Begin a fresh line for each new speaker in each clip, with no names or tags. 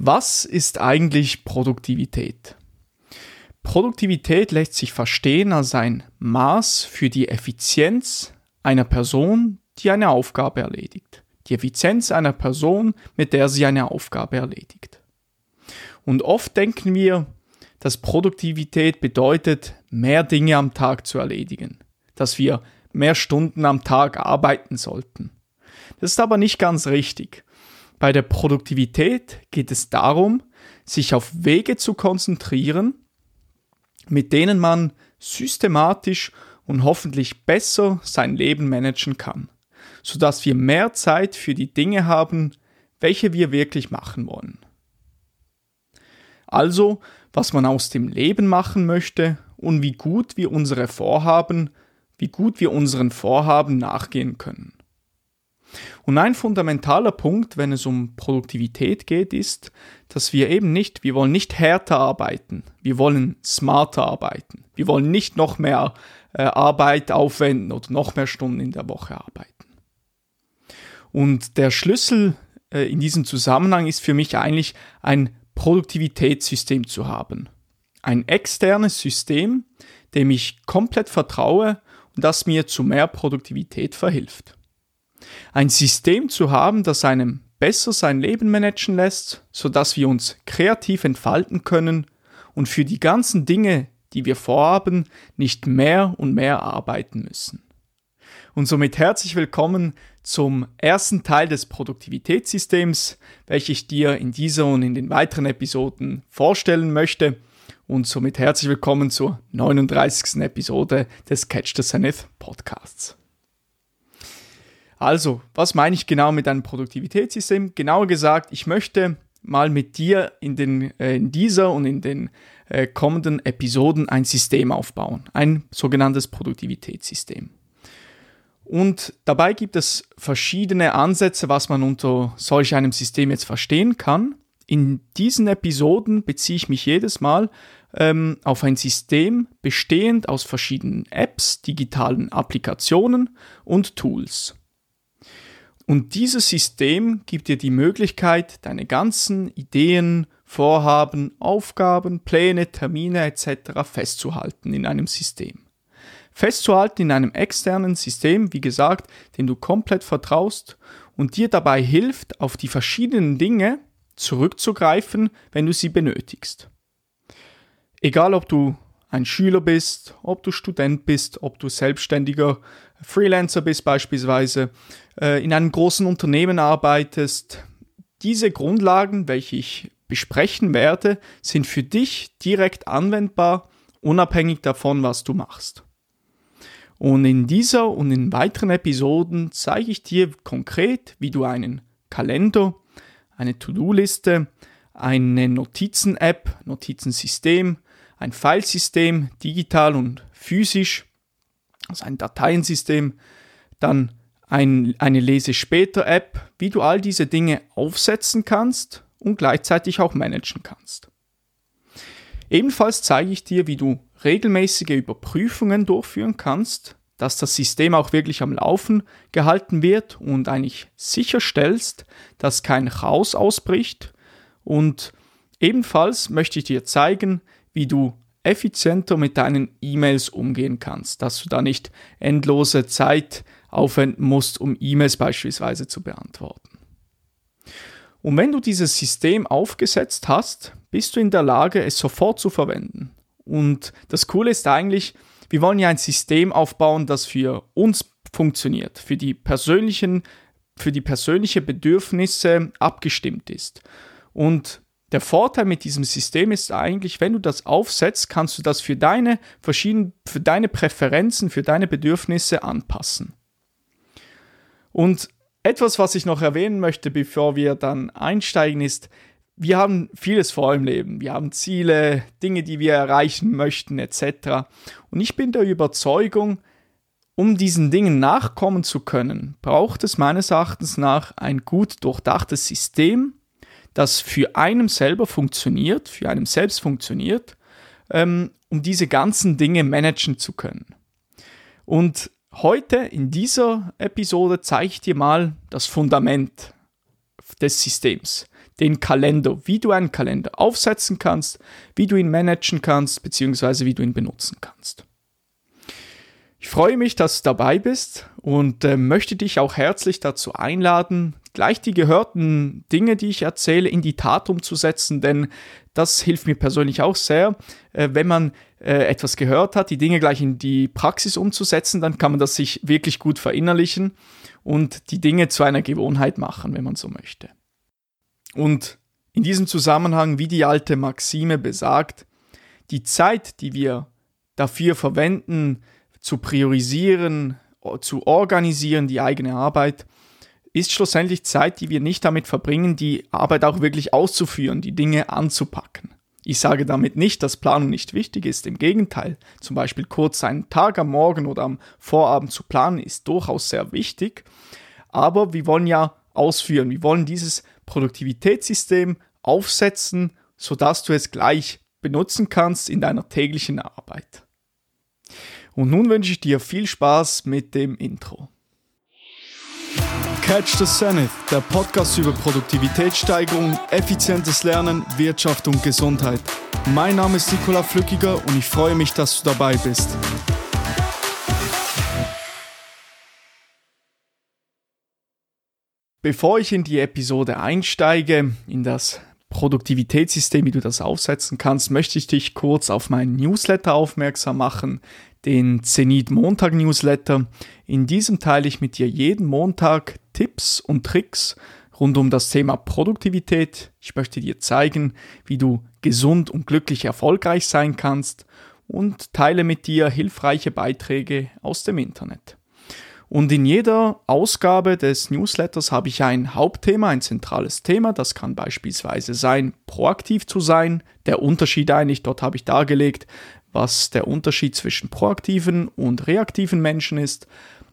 Was ist eigentlich Produktivität? Produktivität lässt sich verstehen als ein Maß für die Effizienz einer Person, die eine Aufgabe erledigt. Die Effizienz einer Person, mit der sie eine Aufgabe erledigt. Und oft denken wir, dass Produktivität bedeutet, mehr Dinge am Tag zu erledigen, dass wir mehr Stunden am Tag arbeiten sollten. Das ist aber nicht ganz richtig. Bei der Produktivität geht es darum, sich auf Wege zu konzentrieren, mit denen man systematisch und hoffentlich besser sein Leben managen kann, sodass wir mehr Zeit für die Dinge haben, welche wir wirklich machen wollen. Also, was man aus dem Leben machen möchte und wie gut wir unsere Vorhaben, wie gut wir unseren Vorhaben nachgehen können. Und ein fundamentaler Punkt, wenn es um Produktivität geht, ist, dass wir eben nicht, wir wollen nicht härter arbeiten, wir wollen smarter arbeiten. Wir wollen nicht noch mehr äh, Arbeit aufwenden oder noch mehr Stunden in der Woche arbeiten. Und der Schlüssel äh, in diesem Zusammenhang ist für mich eigentlich ein Produktivitätssystem zu haben. Ein externes System, dem ich komplett vertraue und das mir zu mehr Produktivität verhilft. Ein System zu haben, das einem besser sein Leben managen lässt, sodass wir uns kreativ entfalten können und für die ganzen Dinge, die wir vorhaben, nicht mehr und mehr arbeiten müssen. Und somit herzlich willkommen zum ersten Teil des Produktivitätssystems, welches ich dir in dieser und in den weiteren Episoden vorstellen möchte. Und somit herzlich willkommen zur 39. Episode des Catch the Zenith Podcasts. Also, was meine ich genau mit einem Produktivitätssystem? Genauer gesagt, ich möchte mal mit dir in, den, äh, in dieser und in den äh, kommenden Episoden ein System aufbauen, ein sogenanntes Produktivitätssystem. Und dabei gibt es verschiedene Ansätze, was man unter solch einem System jetzt verstehen kann. In diesen Episoden beziehe ich mich jedes Mal ähm, auf ein System bestehend aus verschiedenen Apps, digitalen Applikationen und Tools. Und dieses System gibt dir die Möglichkeit, deine ganzen Ideen, Vorhaben, Aufgaben, Pläne, Termine etc. festzuhalten in einem System. Festzuhalten in einem externen System, wie gesagt, dem du komplett vertraust und dir dabei hilft, auf die verschiedenen Dinge zurückzugreifen, wenn du sie benötigst. Egal ob du ein Schüler bist, ob du Student bist, ob du selbstständiger Freelancer bist beispielsweise, äh, in einem großen Unternehmen arbeitest. Diese Grundlagen, welche ich besprechen werde, sind für dich direkt anwendbar, unabhängig davon, was du machst. Und in dieser und in weiteren Episoden zeige ich dir konkret, wie du einen Kalender, eine To-Do-Liste, eine Notizen-App, Notizensystem, ein Filesystem, digital und physisch, also ein Dateiensystem, dann ein, eine Lese später App, wie du all diese Dinge aufsetzen kannst und gleichzeitig auch managen kannst. Ebenfalls zeige ich dir, wie du regelmäßige Überprüfungen durchführen kannst, dass das System auch wirklich am Laufen gehalten wird und eigentlich sicherstellst, dass kein Chaos ausbricht. Und ebenfalls möchte ich dir zeigen, wie du effizienter mit deinen E-Mails umgehen kannst, dass du da nicht endlose Zeit aufwenden musst, um E-Mails beispielsweise zu beantworten. Und wenn du dieses System aufgesetzt hast, bist du in der Lage, es sofort zu verwenden. Und das Coole ist eigentlich, wir wollen ja ein System aufbauen, das für uns funktioniert, für die persönlichen, für die persönliche Bedürfnisse abgestimmt ist. Und der Vorteil mit diesem System ist eigentlich, wenn du das aufsetzt, kannst du das für deine verschiedenen, für deine Präferenzen, für deine Bedürfnisse anpassen. Und etwas, was ich noch erwähnen möchte, bevor wir dann einsteigen, ist, wir haben vieles vor im Leben. Wir haben Ziele, Dinge, die wir erreichen möchten, etc. Und ich bin der Überzeugung, um diesen Dingen nachkommen zu können, braucht es meines Erachtens nach ein gut durchdachtes System, das für einen selber funktioniert, für einen selbst funktioniert, ähm, um diese ganzen Dinge managen zu können. Und heute in dieser Episode zeige ich dir mal das Fundament des Systems. den Kalender, wie du einen Kalender aufsetzen kannst, wie du ihn managen kannst, beziehungsweise wie du ihn benutzen kannst. Ich freue mich, dass du dabei bist und äh, möchte dich auch herzlich dazu einladen, gleich die gehörten Dinge, die ich erzähle, in die Tat umzusetzen, denn das hilft mir persönlich auch sehr. Äh, wenn man äh, etwas gehört hat, die Dinge gleich in die Praxis umzusetzen, dann kann man das sich wirklich gut verinnerlichen und die Dinge zu einer Gewohnheit machen, wenn man so möchte. Und in diesem Zusammenhang, wie die alte Maxime besagt, die Zeit, die wir dafür verwenden, zu priorisieren, zu organisieren, die eigene Arbeit, ist schlussendlich Zeit, die wir nicht damit verbringen, die Arbeit auch wirklich auszuführen, die Dinge anzupacken. Ich sage damit nicht, dass Planung nicht wichtig ist. Im Gegenteil, zum Beispiel kurz einen Tag am Morgen oder am Vorabend zu planen, ist durchaus sehr wichtig. Aber wir wollen ja ausführen. Wir wollen dieses Produktivitätssystem aufsetzen, sodass du es gleich benutzen kannst in deiner täglichen Arbeit. Und nun wünsche ich dir viel Spaß mit dem Intro. Catch the Zenith, der Podcast über Produktivitätssteigerung, effizientes Lernen, Wirtschaft und Gesundheit. Mein Name ist Nikola Flückiger und ich freue mich, dass du dabei bist. Bevor ich in die Episode einsteige, in das Produktivitätssystem, wie du das aufsetzen kannst, möchte ich dich kurz auf meinen Newsletter aufmerksam machen, den Zenit Montag Newsletter. In diesem teile ich mit dir jeden Montag Tipps und Tricks rund um das Thema Produktivität. Ich möchte dir zeigen, wie du gesund und glücklich erfolgreich sein kannst und teile mit dir hilfreiche Beiträge aus dem Internet. Und in jeder Ausgabe des Newsletters habe ich ein Hauptthema, ein zentrales Thema. Das kann beispielsweise sein, proaktiv zu sein. Der Unterschied eigentlich, dort habe ich dargelegt, was der Unterschied zwischen proaktiven und reaktiven Menschen ist.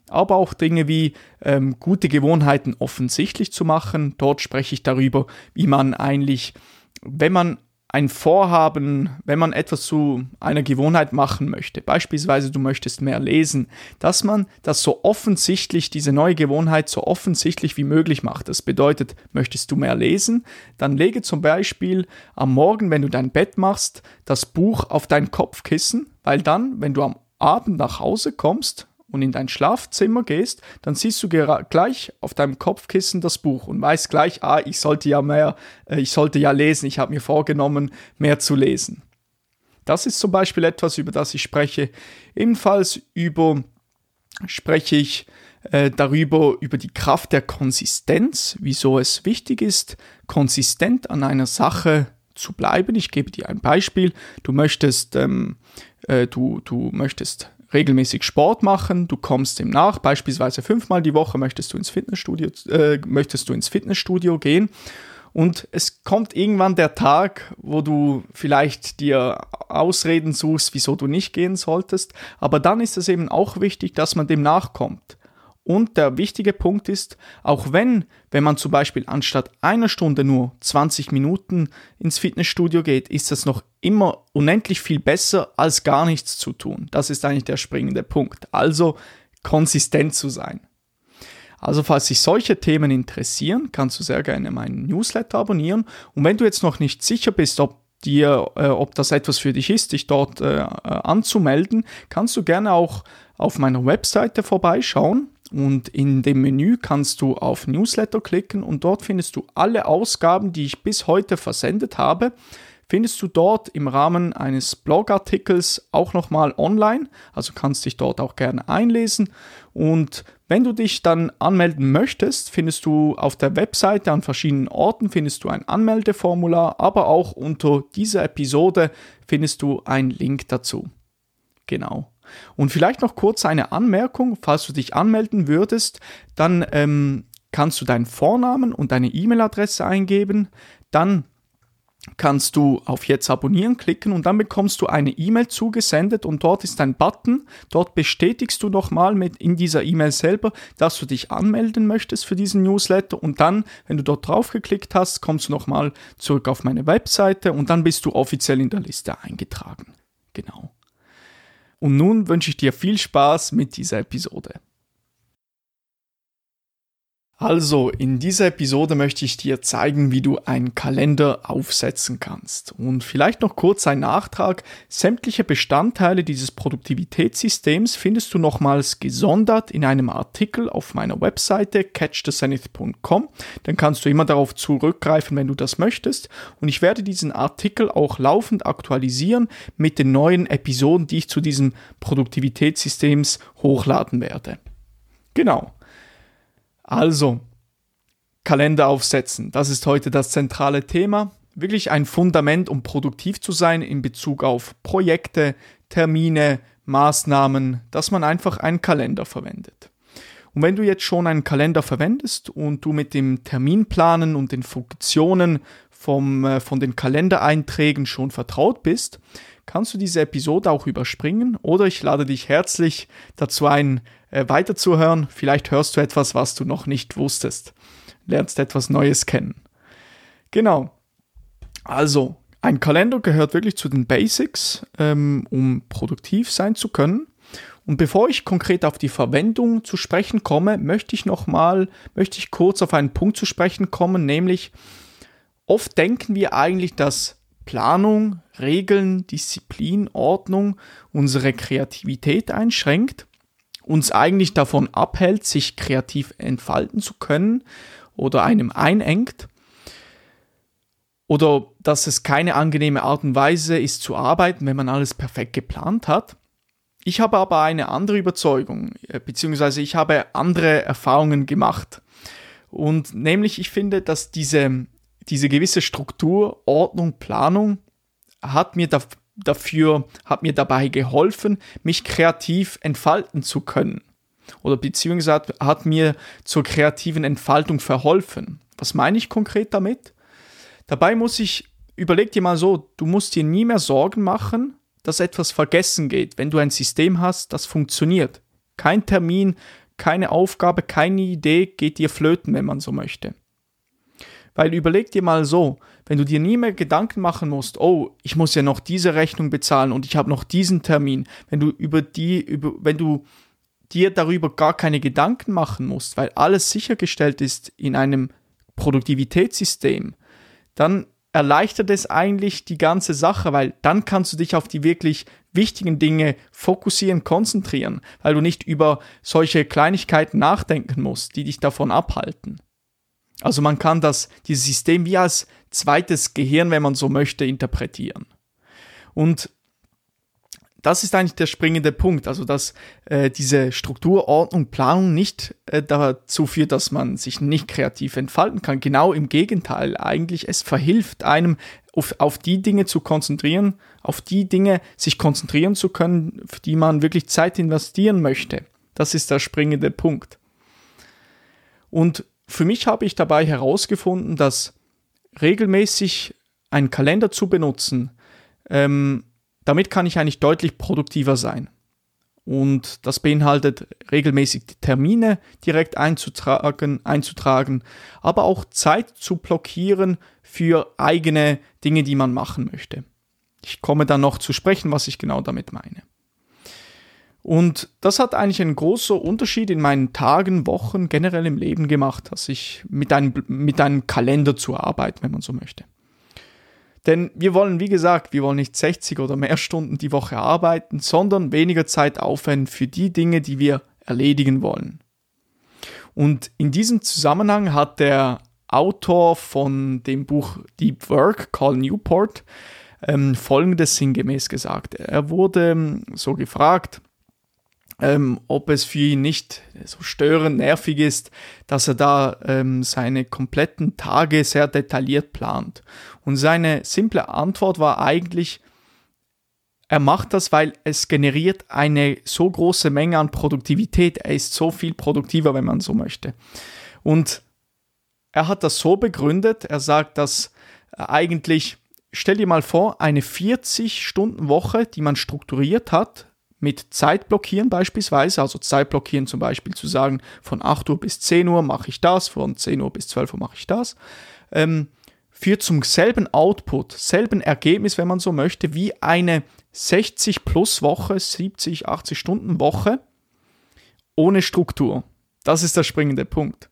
Aber auch Dinge wie ähm, gute Gewohnheiten offensichtlich zu machen. Dort spreche ich darüber, wie man eigentlich, wenn man ein Vorhaben, wenn man etwas zu einer Gewohnheit machen möchte, beispielsweise du möchtest mehr lesen, dass man das so offensichtlich, diese neue Gewohnheit so offensichtlich wie möglich macht. Das bedeutet, möchtest du mehr lesen, dann lege zum Beispiel am Morgen, wenn du dein Bett machst, das Buch auf dein Kopfkissen, weil dann, wenn du am Abend nach Hause kommst und in dein Schlafzimmer gehst, dann siehst du gleich auf deinem Kopfkissen das Buch und weißt gleich, ah, ich sollte ja mehr, äh, ich sollte ja lesen, ich habe mir vorgenommen, mehr zu lesen. Das ist zum Beispiel etwas, über das ich spreche. Ebenfalls über spreche ich äh, darüber, über die Kraft der Konsistenz, wieso es wichtig ist, konsistent an einer Sache zu bleiben. Ich gebe dir ein Beispiel. Du möchtest, ähm, äh, du, du möchtest regelmäßig Sport machen, du kommst dem nach, beispielsweise fünfmal die Woche möchtest du ins Fitnessstudio, äh, möchtest du ins Fitnessstudio gehen. Und es kommt irgendwann der Tag, wo du vielleicht dir Ausreden suchst, wieso du nicht gehen solltest, aber dann ist es eben auch wichtig, dass man dem nachkommt. Und der wichtige Punkt ist, auch wenn, wenn man zum Beispiel anstatt einer Stunde nur 20 Minuten ins Fitnessstudio geht, ist das noch immer unendlich viel besser, als gar nichts zu tun. Das ist eigentlich der springende Punkt. Also konsistent zu sein. Also falls dich solche Themen interessieren, kannst du sehr gerne meinen Newsletter abonnieren. Und wenn du jetzt noch nicht sicher bist, ob dir, äh, ob das etwas für dich ist, dich dort äh, äh anzumelden, kannst du gerne auch auf meiner Webseite vorbeischauen. Und in dem Menü kannst du auf Newsletter klicken und dort findest du alle Ausgaben, die ich bis heute versendet habe. Findest du dort im Rahmen eines Blogartikels auch nochmal online, also kannst dich dort auch gerne einlesen. Und wenn du dich dann anmelden möchtest, findest du auf der Webseite an verschiedenen Orten findest du ein Anmeldeformular, aber auch unter dieser Episode findest du einen Link dazu. Genau. Und vielleicht noch kurz eine Anmerkung, falls du dich anmelden würdest, dann ähm, kannst du deinen Vornamen und deine E-Mail-Adresse eingeben, dann kannst du auf Jetzt abonnieren klicken und dann bekommst du eine E-Mail zugesendet und dort ist ein Button. Dort bestätigst du nochmal mit in dieser E-Mail selber, dass du dich anmelden möchtest für diesen Newsletter und dann, wenn du dort drauf geklickt hast, kommst du nochmal zurück auf meine Webseite und dann bist du offiziell in der Liste eingetragen. Genau. Und nun wünsche ich dir viel Spaß mit dieser Episode. Also, in dieser Episode möchte ich dir zeigen, wie du einen Kalender aufsetzen kannst. Und vielleicht noch kurz ein Nachtrag. Sämtliche Bestandteile dieses Produktivitätssystems findest du nochmals gesondert in einem Artikel auf meiner Webseite catchthezenith.com. Dann kannst du immer darauf zurückgreifen, wenn du das möchtest. Und ich werde diesen Artikel auch laufend aktualisieren mit den neuen Episoden, die ich zu diesem Produktivitätssystems hochladen werde. Genau. Also, Kalender aufsetzen, das ist heute das zentrale Thema. Wirklich ein Fundament, um produktiv zu sein in Bezug auf Projekte, Termine, Maßnahmen, dass man einfach einen Kalender verwendet. Und wenn du jetzt schon einen Kalender verwendest und du mit dem Terminplanen und den Funktionen vom, äh, von den Kalendereinträgen schon vertraut bist, kannst du diese Episode auch überspringen oder ich lade dich herzlich dazu ein, äh, weiterzuhören. Vielleicht hörst du etwas, was du noch nicht wusstest. Lernst etwas Neues kennen. Genau. Also, ein Kalender gehört wirklich zu den Basics, ähm, um produktiv sein zu können. Und bevor ich konkret auf die Verwendung zu sprechen komme, möchte ich nochmal, möchte ich kurz auf einen Punkt zu sprechen kommen, nämlich oft denken wir eigentlich, dass Planung, Regeln, Disziplin, Ordnung unsere Kreativität einschränkt, uns eigentlich davon abhält, sich kreativ entfalten zu können oder einem einengt oder dass es keine angenehme Art und Weise ist zu arbeiten, wenn man alles perfekt geplant hat. Ich habe aber eine andere Überzeugung, äh, beziehungsweise ich habe andere Erfahrungen gemacht. Und nämlich, ich finde, dass diese diese gewisse Struktur, Ordnung, Planung hat mir da, dafür, hat mir dabei geholfen, mich kreativ entfalten zu können. Oder beziehungsweise hat mir zur kreativen Entfaltung verholfen. Was meine ich konkret damit? Dabei muss ich, überleg dir mal so, du musst dir nie mehr Sorgen machen, dass etwas vergessen geht, wenn du ein System hast, das funktioniert. Kein Termin, keine Aufgabe, keine Idee geht dir flöten, wenn man so möchte. Weil überleg dir mal so, wenn du dir nie mehr Gedanken machen musst, oh, ich muss ja noch diese Rechnung bezahlen und ich habe noch diesen Termin, wenn du über die, über, wenn du dir darüber gar keine Gedanken machen musst, weil alles sichergestellt ist in einem Produktivitätssystem, dann erleichtert es eigentlich die ganze Sache, weil dann kannst du dich auf die wirklich wichtigen Dinge fokussieren, konzentrieren, weil du nicht über solche Kleinigkeiten nachdenken musst, die dich davon abhalten. Also man kann das, dieses System wie als zweites Gehirn, wenn man so möchte, interpretieren. Und das ist eigentlich der springende Punkt, also dass äh, diese Struktur, Ordnung, Planung nicht äh, dazu führt, dass man sich nicht kreativ entfalten kann. Genau im Gegenteil, eigentlich es verhilft einem, auf, auf die Dinge zu konzentrieren, auf die Dinge sich konzentrieren zu können, für die man wirklich Zeit investieren möchte. Das ist der springende Punkt. Und für mich habe ich dabei herausgefunden, dass regelmäßig einen Kalender zu benutzen, ähm, damit kann ich eigentlich deutlich produktiver sein. Und das beinhaltet regelmäßig Termine direkt einzutragen, einzutragen, aber auch Zeit zu blockieren für eigene Dinge, die man machen möchte. Ich komme dann noch zu sprechen, was ich genau damit meine. Und das hat eigentlich einen großen Unterschied in meinen Tagen, Wochen, generell im Leben gemacht, dass ich mit einem, mit einem Kalender zu arbeiten, wenn man so möchte. Denn wir wollen, wie gesagt, wir wollen nicht 60 oder mehr Stunden die Woche arbeiten, sondern weniger Zeit aufwenden für die Dinge, die wir erledigen wollen. Und in diesem Zusammenhang hat der Autor von dem Buch Deep Work, Carl Newport, ähm, folgendes sinngemäß gesagt. Er wurde ähm, so gefragt, ähm, ob es für ihn nicht so störend nervig ist, dass er da ähm, seine kompletten Tage sehr detailliert plant. Und seine simple Antwort war eigentlich, er macht das, weil es generiert eine so große Menge an Produktivität. Er ist so viel produktiver, wenn man so möchte. Und er hat das so begründet, er sagt, dass eigentlich, stell dir mal vor, eine 40-Stunden-Woche, die man strukturiert hat, mit Zeit blockieren beispielsweise, also Zeit blockieren zum Beispiel zu sagen, von 8 Uhr bis 10 Uhr mache ich das, von 10 Uhr bis 12 Uhr mache ich das, ähm, führt zum selben Output, selben Ergebnis, wenn man so möchte, wie eine 60 plus Woche, 70, 80 Stunden Woche ohne Struktur. Das ist der springende Punkt.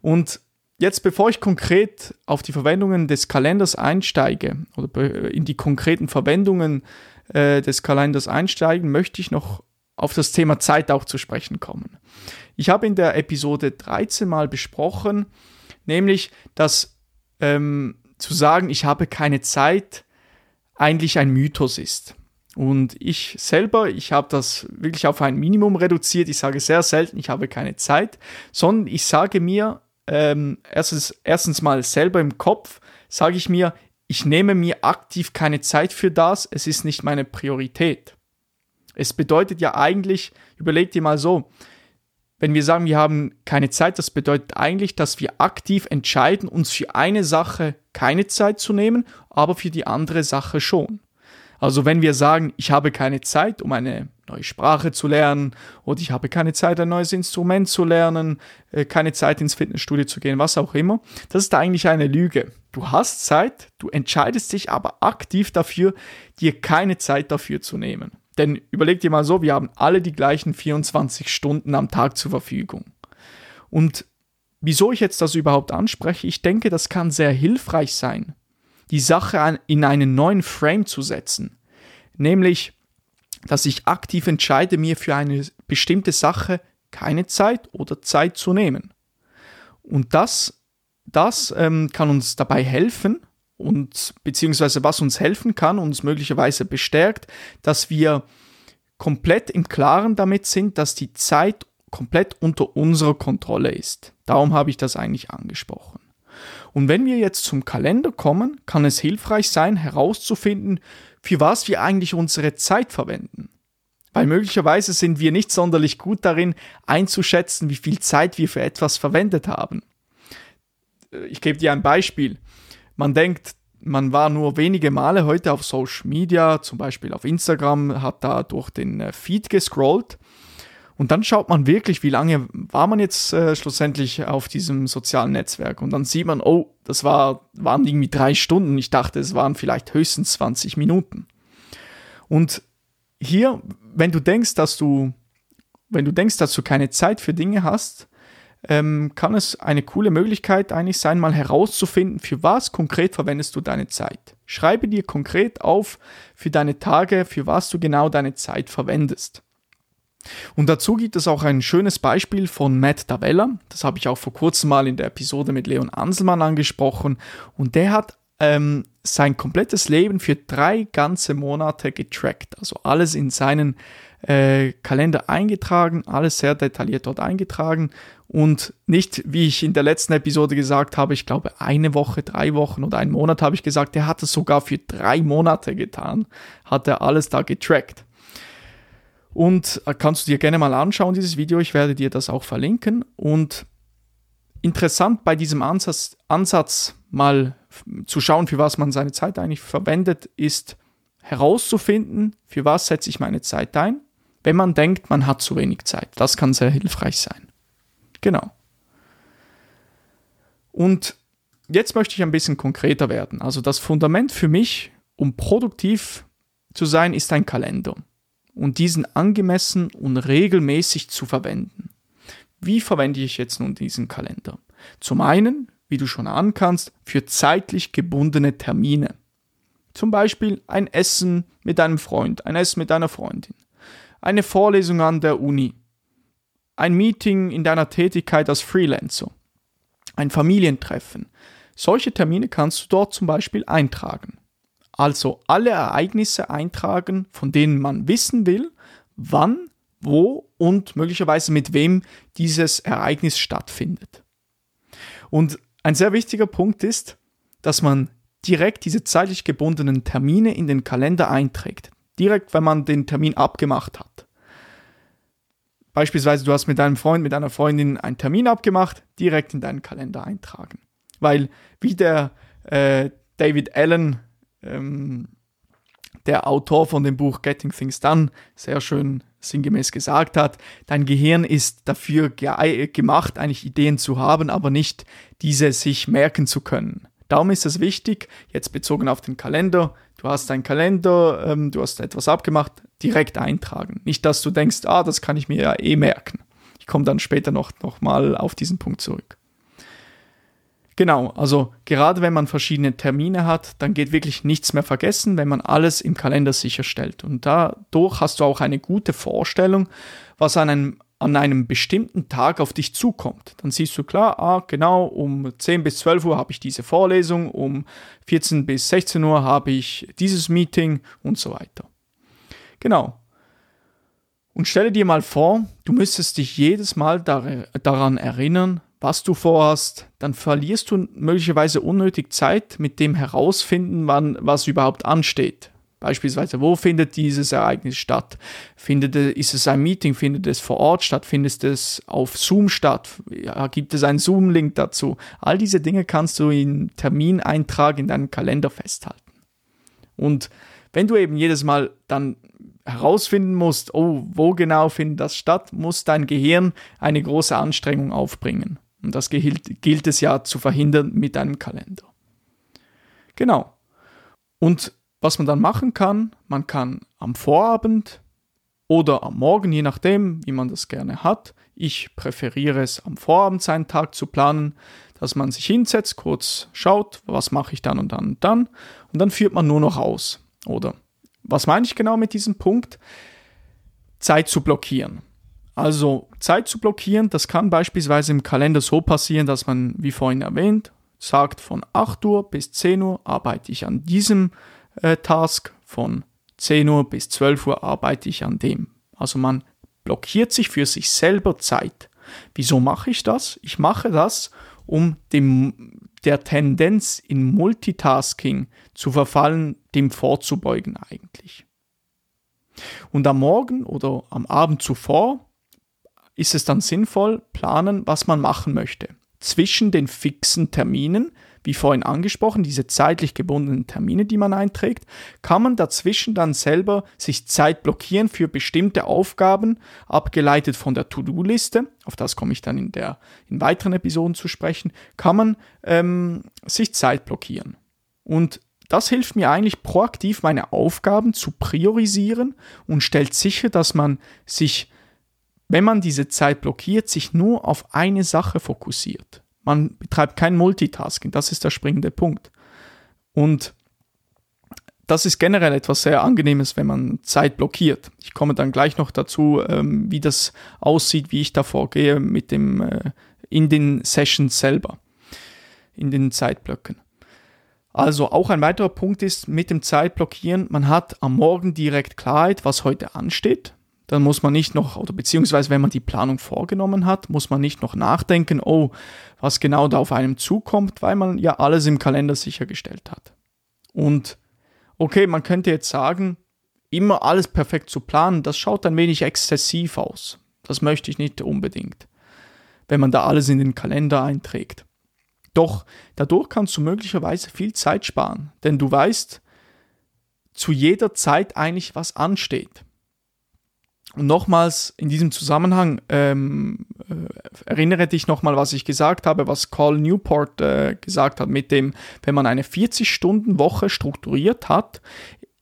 Und jetzt, bevor ich konkret auf die Verwendungen des Kalenders einsteige oder in die konkreten Verwendungen äh, des Kalenders einsteigen, möchte ich noch auf das Thema Zeit auch zu sprechen kommen. Ich habe in der Episode 13 mal besprochen, nämlich, dass ähm, zu sagen, ich habe keine Zeit, eigentlich ein Mythos ist. Und ich selber, ich habe das wirklich auf ein Minimum reduziert. Ich sage sehr selten, ich habe keine Zeit, sondern ich sage mir ähm, erstens, erstens mal selber im Kopf, sage ich mir, ich nehme mir aktiv keine Zeit für das, es ist nicht meine Priorität. Es bedeutet ja eigentlich, überleg dir mal so, wenn wir sagen, wir haben keine Zeit, das bedeutet eigentlich, dass wir aktiv entscheiden, uns für eine Sache keine Zeit zu nehmen, aber für die andere Sache schon. Also wenn wir sagen, ich habe keine Zeit, um eine neue Sprache zu lernen oder ich habe keine Zeit, ein neues Instrument zu lernen, äh, keine Zeit ins Fitnessstudio zu gehen, was auch immer, das ist eigentlich eine Lüge. Du hast Zeit, du entscheidest dich aber aktiv dafür, dir keine Zeit dafür zu nehmen. Denn überleg dir mal so, wir haben alle die gleichen 24 Stunden am Tag zur Verfügung. Und wieso ich jetzt das überhaupt anspreche, ich denke, das kann sehr hilfreich sein, die Sache in einen neuen Frame zu setzen. Nämlich, dass ich aktiv entscheide, mir für eine bestimmte Sache keine Zeit oder Zeit zu nehmen. Und das, das ähm, kann uns dabei helfen, und beziehungsweise was uns helfen kann, uns möglicherweise bestärkt, dass wir komplett im Klaren damit sind, dass die Zeit komplett unter unserer Kontrolle ist. Darum habe ich das eigentlich angesprochen. Und wenn wir jetzt zum Kalender kommen, kann es hilfreich sein, herauszufinden, für was wir eigentlich unsere Zeit verwenden. Weil möglicherweise sind wir nicht sonderlich gut darin, einzuschätzen, wie viel Zeit wir für etwas verwendet haben. Ich gebe dir ein Beispiel. Man denkt, man war nur wenige Male heute auf Social Media, zum Beispiel auf Instagram, hat da durch den äh, Feed gescrollt. Und dann schaut man wirklich, wie lange war man jetzt äh, schlussendlich auf diesem sozialen Netzwerk. Und dann sieht man, oh, das war, waren irgendwie drei Stunden. Ich dachte, es waren vielleicht höchstens 20 Minuten. Und hier, wenn du denkst, dass du, wenn du denkst, dass du keine Zeit für Dinge hast, ähm, kann es eine coole Möglichkeit eigentlich sein, mal herauszufinden, für was konkret verwendest du deine Zeit. Schreibe dir konkret auf für deine Tage, für was du genau deine Zeit verwendest. Und dazu gibt es auch ein schönes Beispiel von Matt Davella. Das habe ich auch vor kurzem mal in der Episode mit Leon Anselmann angesprochen. Und der hat ähm, sein komplettes Leben für drei ganze Monate getrackt. Also alles in seinen äh, Kalender eingetragen, alles sehr detailliert dort eingetragen und nicht, wie ich in der letzten Episode gesagt habe, ich glaube eine Woche, drei Wochen oder einen Monat habe ich gesagt, der hat es sogar für drei Monate getan, hat er alles da getrackt. Und äh, kannst du dir gerne mal anschauen, dieses Video, ich werde dir das auch verlinken. Und interessant bei diesem Ansatz, Ansatz mal zu schauen, für was man seine Zeit eigentlich verwendet, ist herauszufinden, für was setze ich meine Zeit ein wenn man denkt, man hat zu wenig Zeit. Das kann sehr hilfreich sein. Genau. Und jetzt möchte ich ein bisschen konkreter werden. Also das Fundament für mich, um produktiv zu sein, ist ein Kalender. Und diesen angemessen und regelmäßig zu verwenden. Wie verwende ich jetzt nun diesen Kalender? Zum einen, wie du schon ahnen kannst, für zeitlich gebundene Termine. Zum Beispiel ein Essen mit einem Freund, ein Essen mit einer Freundin eine Vorlesung an der Uni, ein Meeting in deiner Tätigkeit als Freelancer, ein Familientreffen. Solche Termine kannst du dort zum Beispiel eintragen. Also alle Ereignisse eintragen, von denen man wissen will, wann, wo und möglicherweise mit wem dieses Ereignis stattfindet. Und ein sehr wichtiger Punkt ist, dass man direkt diese zeitlich gebundenen Termine in den Kalender einträgt direkt, wenn man den Termin abgemacht hat. Beispielsweise, du hast mit deinem Freund, mit deiner Freundin einen Termin abgemacht, direkt in deinen Kalender eintragen. Weil, wie der äh, David Allen, ähm, der Autor von dem Buch Getting Things Done, sehr schön sinngemäß gesagt hat, dein Gehirn ist dafür ge gemacht, eigentlich Ideen zu haben, aber nicht diese sich merken zu können. Darum ist es wichtig, jetzt bezogen auf den Kalender, du hast einen Kalender, ähm, du hast etwas abgemacht, direkt eintragen. Nicht, dass du denkst, ah, das kann ich mir ja eh merken. Ich komme dann später noch, noch mal auf diesen Punkt zurück. Genau, also gerade wenn man verschiedene Termine hat, dann geht wirklich nichts mehr vergessen, wenn man alles im Kalender sicherstellt. Und dadurch hast du auch eine gute Vorstellung, was an einem, an einem bestimmten Tag auf dich zukommt. Dann siehst du klar, ah, genau, um 10 bis 12 Uhr habe ich diese Vorlesung, um 14 bis 16 Uhr habe ich dieses Meeting und so weiter. Genau. Und stelle dir mal vor, du müsstest dich jedes Mal dar daran erinnern, was du vorhast, dann verlierst du möglicherweise unnötig Zeit mit dem herausfinden, wann was überhaupt ansteht. Beispielsweise, wo findet dieses Ereignis statt? Findet, ist es ein Meeting? Findet es vor Ort statt? Findet es auf Zoom statt? Ja, gibt es einen Zoom-Link dazu? All diese Dinge kannst du in Termineintrag in deinem Kalender festhalten. Und wenn du eben jedes Mal dann herausfinden musst, oh, wo genau findet das statt, muss dein Gehirn eine große Anstrengung aufbringen. Und das gilt, gilt es ja zu verhindern mit einem Kalender. Genau. Und was man dann machen kann, man kann am Vorabend oder am Morgen, je nachdem, wie man das gerne hat. Ich präferiere es am Vorabend seinen Tag zu planen, dass man sich hinsetzt, kurz schaut, was mache ich dann und dann und dann und dann führt man nur noch aus. Oder was meine ich genau mit diesem Punkt? Zeit zu blockieren. Also Zeit zu blockieren, das kann beispielsweise im Kalender so passieren, dass man, wie vorhin erwähnt, sagt, von 8 Uhr bis 10 Uhr arbeite ich an diesem äh, Task, von 10 Uhr bis 12 Uhr arbeite ich an dem. Also man blockiert sich für sich selber Zeit. Wieso mache ich das? Ich mache das, um dem, der Tendenz in Multitasking zu verfallen, dem vorzubeugen eigentlich. Und am Morgen oder am Abend zuvor ist es dann sinnvoll, planen, was man machen möchte. Zwischen den fixen Terminen, wie vorhin angesprochen, diese zeitlich gebundenen Termine, die man einträgt, kann man dazwischen dann selber sich Zeit blockieren für bestimmte Aufgaben, abgeleitet von der To-Do-Liste. Auf das komme ich dann in, der, in weiteren Episoden zu sprechen. Kann man ähm, sich Zeit blockieren. Und das hilft mir eigentlich proaktiv, meine Aufgaben zu priorisieren und stellt sicher, dass man sich wenn man diese Zeit blockiert, sich nur auf eine Sache fokussiert. Man betreibt kein Multitasking, das ist der springende Punkt. Und das ist generell etwas sehr Angenehmes, wenn man Zeit blockiert. Ich komme dann gleich noch dazu, ähm, wie das aussieht, wie ich da vorgehe mit dem äh, in den Sessions selber, in den Zeitblöcken. Also auch ein weiterer Punkt ist mit dem Zeitblockieren, man hat am Morgen direkt Klarheit, was heute ansteht dann muss man nicht noch, oder beziehungsweise wenn man die Planung vorgenommen hat, muss man nicht noch nachdenken, oh, was genau da auf einem zukommt, weil man ja alles im Kalender sichergestellt hat. Und okay, man könnte jetzt sagen, immer alles perfekt zu planen, das schaut ein wenig exzessiv aus. Das möchte ich nicht unbedingt, wenn man da alles in den Kalender einträgt. Doch dadurch kannst du möglicherweise viel Zeit sparen, denn du weißt zu jeder Zeit eigentlich, was ansteht. Und nochmals in diesem Zusammenhang, ähm, äh, erinnere dich nochmal, was ich gesagt habe, was Carl Newport äh, gesagt hat, mit dem, wenn man eine 40-Stunden-Woche strukturiert hat,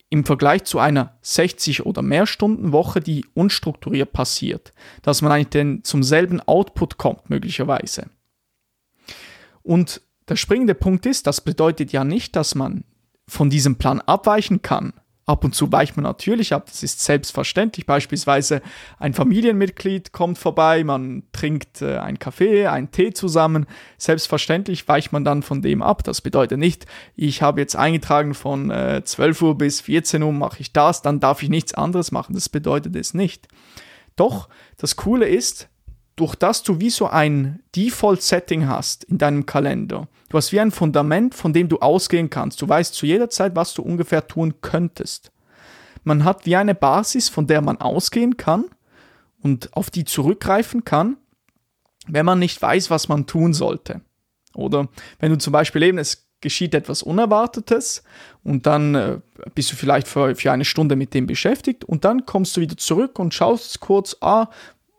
im Vergleich zu einer 60 oder mehr Stunden Woche, die unstrukturiert passiert, dass man eigentlich den, zum selben Output kommt, möglicherweise. Und der springende Punkt ist, das bedeutet ja nicht, dass man von diesem Plan abweichen kann. Ab und zu weicht man natürlich ab, das ist selbstverständlich. Beispielsweise ein Familienmitglied kommt vorbei, man trinkt äh, einen Kaffee, einen Tee zusammen. Selbstverständlich weicht man dann von dem ab. Das bedeutet nicht, ich habe jetzt eingetragen von äh, 12 Uhr bis 14 Uhr mache ich das, dann darf ich nichts anderes machen. Das bedeutet es nicht. Doch, das Coole ist, durch das du wie so ein Default-Setting hast in deinem Kalender, du hast wie ein Fundament, von dem du ausgehen kannst. Du weißt zu jeder Zeit, was du ungefähr tun könntest. Man hat wie eine Basis, von der man ausgehen kann und auf die zurückgreifen kann, wenn man nicht weiß, was man tun sollte. Oder wenn du zum Beispiel eben, es geschieht etwas Unerwartetes und dann äh, bist du vielleicht für, für eine Stunde mit dem beschäftigt und dann kommst du wieder zurück und schaust kurz, ah,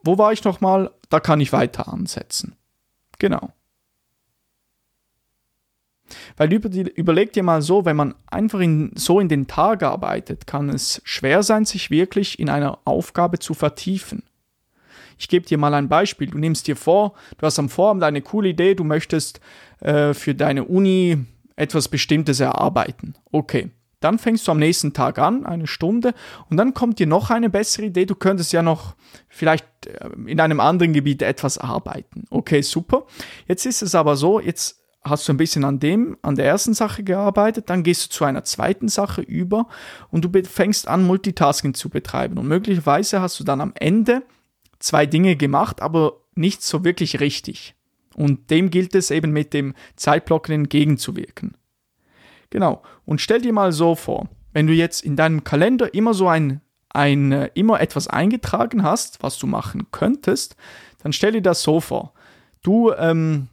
wo war ich nochmal? Da kann ich weiter ansetzen. Genau. Weil über die, überleg dir mal so, wenn man einfach in, so in den Tag arbeitet, kann es schwer sein, sich wirklich in einer Aufgabe zu vertiefen. Ich gebe dir mal ein Beispiel. Du nimmst dir vor, du hast am Vorabend eine coole Idee, du möchtest äh, für deine Uni etwas Bestimmtes erarbeiten. Okay. Dann fängst du am nächsten Tag an, eine Stunde, und dann kommt dir noch eine bessere Idee. Du könntest ja noch vielleicht äh, in einem anderen Gebiet etwas arbeiten. Okay, super. Jetzt ist es aber so, jetzt hast du ein bisschen an dem, an der ersten Sache gearbeitet, dann gehst du zu einer zweiten Sache über und du fängst an, Multitasking zu betreiben. Und möglicherweise hast du dann am Ende zwei Dinge gemacht, aber nicht so wirklich richtig. Und dem gilt es eben mit dem Zeitblocken entgegenzuwirken. Genau. Und stell dir mal so vor, wenn du jetzt in deinem Kalender immer so ein, ein äh, immer etwas eingetragen hast, was du machen könntest, dann stell dir das so vor. Du ähm,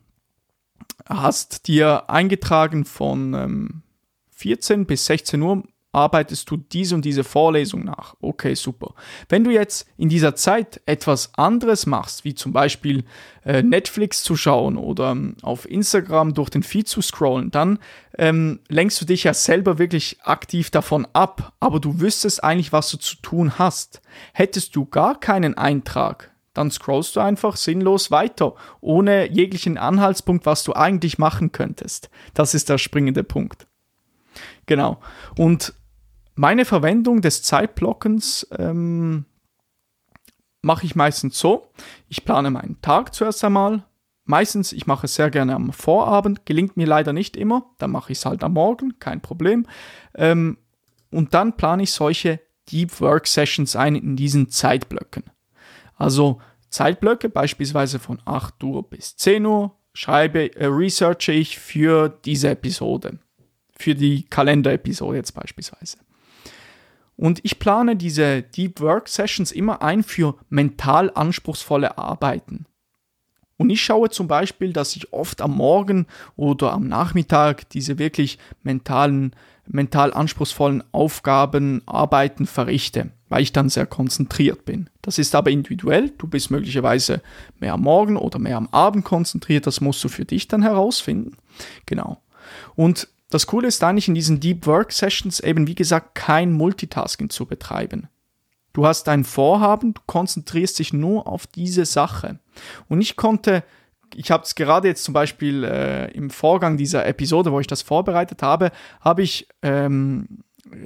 hast dir eingetragen von ähm, 14 bis 16 Uhr arbeitest du diese und diese Vorlesung nach. Okay, super. Wenn du jetzt in dieser Zeit etwas anderes machst, wie zum Beispiel äh, Netflix zu schauen oder ähm, auf Instagram durch den Feed zu scrollen, dann ähm, lenkst du dich ja selber wirklich aktiv davon ab, aber du wüsstest eigentlich, was du zu tun hast. Hättest du gar keinen Eintrag, dann scrollst du einfach sinnlos weiter, ohne jeglichen Anhaltspunkt, was du eigentlich machen könntest. Das ist der springende Punkt. Genau. Und meine Verwendung des Zeitblockens ähm, mache ich meistens so. Ich plane meinen Tag zuerst einmal. Meistens, ich mache es sehr gerne am Vorabend, gelingt mir leider nicht immer. Dann mache ich es halt am Morgen, kein Problem. Ähm, und dann plane ich solche Deep Work Sessions ein in diesen Zeitblöcken. Also Zeitblöcke beispielsweise von 8 Uhr bis 10 Uhr schreibe, äh, researche ich für diese Episode. Für die Kalenderepisode jetzt beispielsweise. Und ich plane diese Deep Work Sessions immer ein für mental anspruchsvolle Arbeiten. Und ich schaue zum Beispiel, dass ich oft am Morgen oder am Nachmittag diese wirklich mentalen, mental anspruchsvollen Aufgaben, Arbeiten verrichte, weil ich dann sehr konzentriert bin. Das ist aber individuell. Du bist möglicherweise mehr am Morgen oder mehr am Abend konzentriert. Das musst du für dich dann herausfinden. Genau. Und das Coole ist eigentlich in diesen Deep Work Sessions eben, wie gesagt, kein Multitasking zu betreiben. Du hast ein Vorhaben, du konzentrierst dich nur auf diese Sache. Und ich konnte, ich habe es gerade jetzt zum Beispiel äh, im Vorgang dieser Episode, wo ich das vorbereitet habe, habe ich ähm,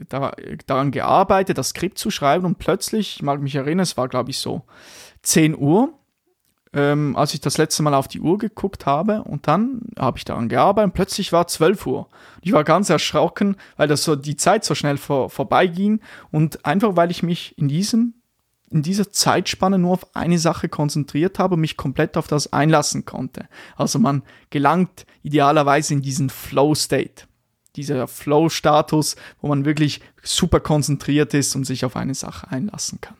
da, daran gearbeitet, das Skript zu schreiben und plötzlich, ich mag mich erinnern, es war glaube ich so 10 Uhr ähm, als ich das letzte Mal auf die Uhr geguckt habe und dann habe ich daran gearbeitet und plötzlich war 12 Uhr. Ich war ganz erschrocken, weil das so die Zeit so schnell vor, vorbeiging und einfach weil ich mich in diesem in dieser Zeitspanne nur auf eine Sache konzentriert habe und mich komplett auf das einlassen konnte. Also man gelangt idealerweise in diesen Flow-State. Dieser Flow-Status, wo man wirklich super konzentriert ist und sich auf eine Sache einlassen kann.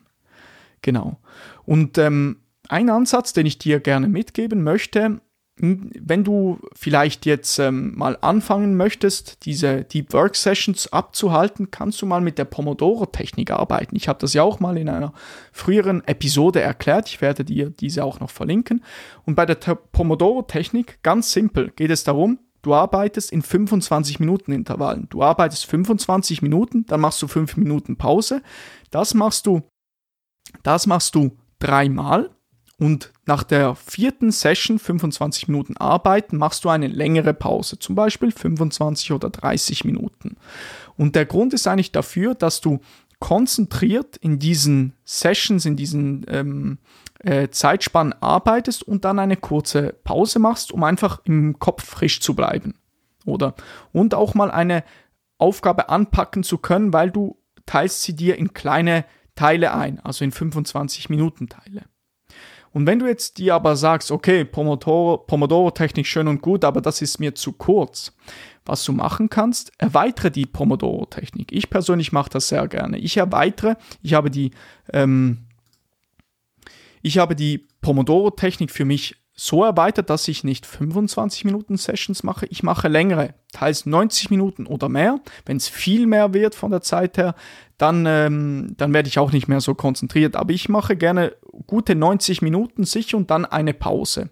Genau. Und ähm, ein Ansatz, den ich dir gerne mitgeben möchte, wenn du vielleicht jetzt ähm, mal anfangen möchtest, diese Deep Work Sessions abzuhalten, kannst du mal mit der Pomodoro-Technik arbeiten. Ich habe das ja auch mal in einer früheren Episode erklärt. Ich werde dir diese auch noch verlinken. Und bei der Pomodoro-Technik, ganz simpel, geht es darum, du arbeitest in 25 Minuten Intervallen. Du arbeitest 25 Minuten, dann machst du 5 Minuten Pause. Das machst du, das machst du dreimal und nach der vierten Session, 25 Minuten arbeiten, machst du eine längere Pause, zum Beispiel 25 oder 30 Minuten. Und der Grund ist eigentlich dafür, dass du konzentriert in diesen Sessions, in diesen ähm, äh, Zeitspannen arbeitest und dann eine kurze Pause machst, um einfach im Kopf frisch zu bleiben. Oder und auch mal eine Aufgabe anpacken zu können, weil du teilst sie dir in kleine Teile ein, also in 25 Minuten Teile. Und wenn du jetzt dir aber sagst, okay, Pomodoro-Technik schön und gut, aber das ist mir zu kurz, was du machen kannst, erweitere die Pomodoro-Technik. Ich persönlich mache das sehr gerne. Ich erweitere, ich habe die, ähm, ich habe die Pomodoro-Technik für mich so erweitert, dass ich nicht 25 Minuten Sessions mache, ich mache längere, teils 90 Minuten oder mehr. Wenn es viel mehr wird von der Zeit her, dann, ähm, dann werde ich auch nicht mehr so konzentriert. Aber ich mache gerne gute 90 Minuten sicher und dann eine Pause.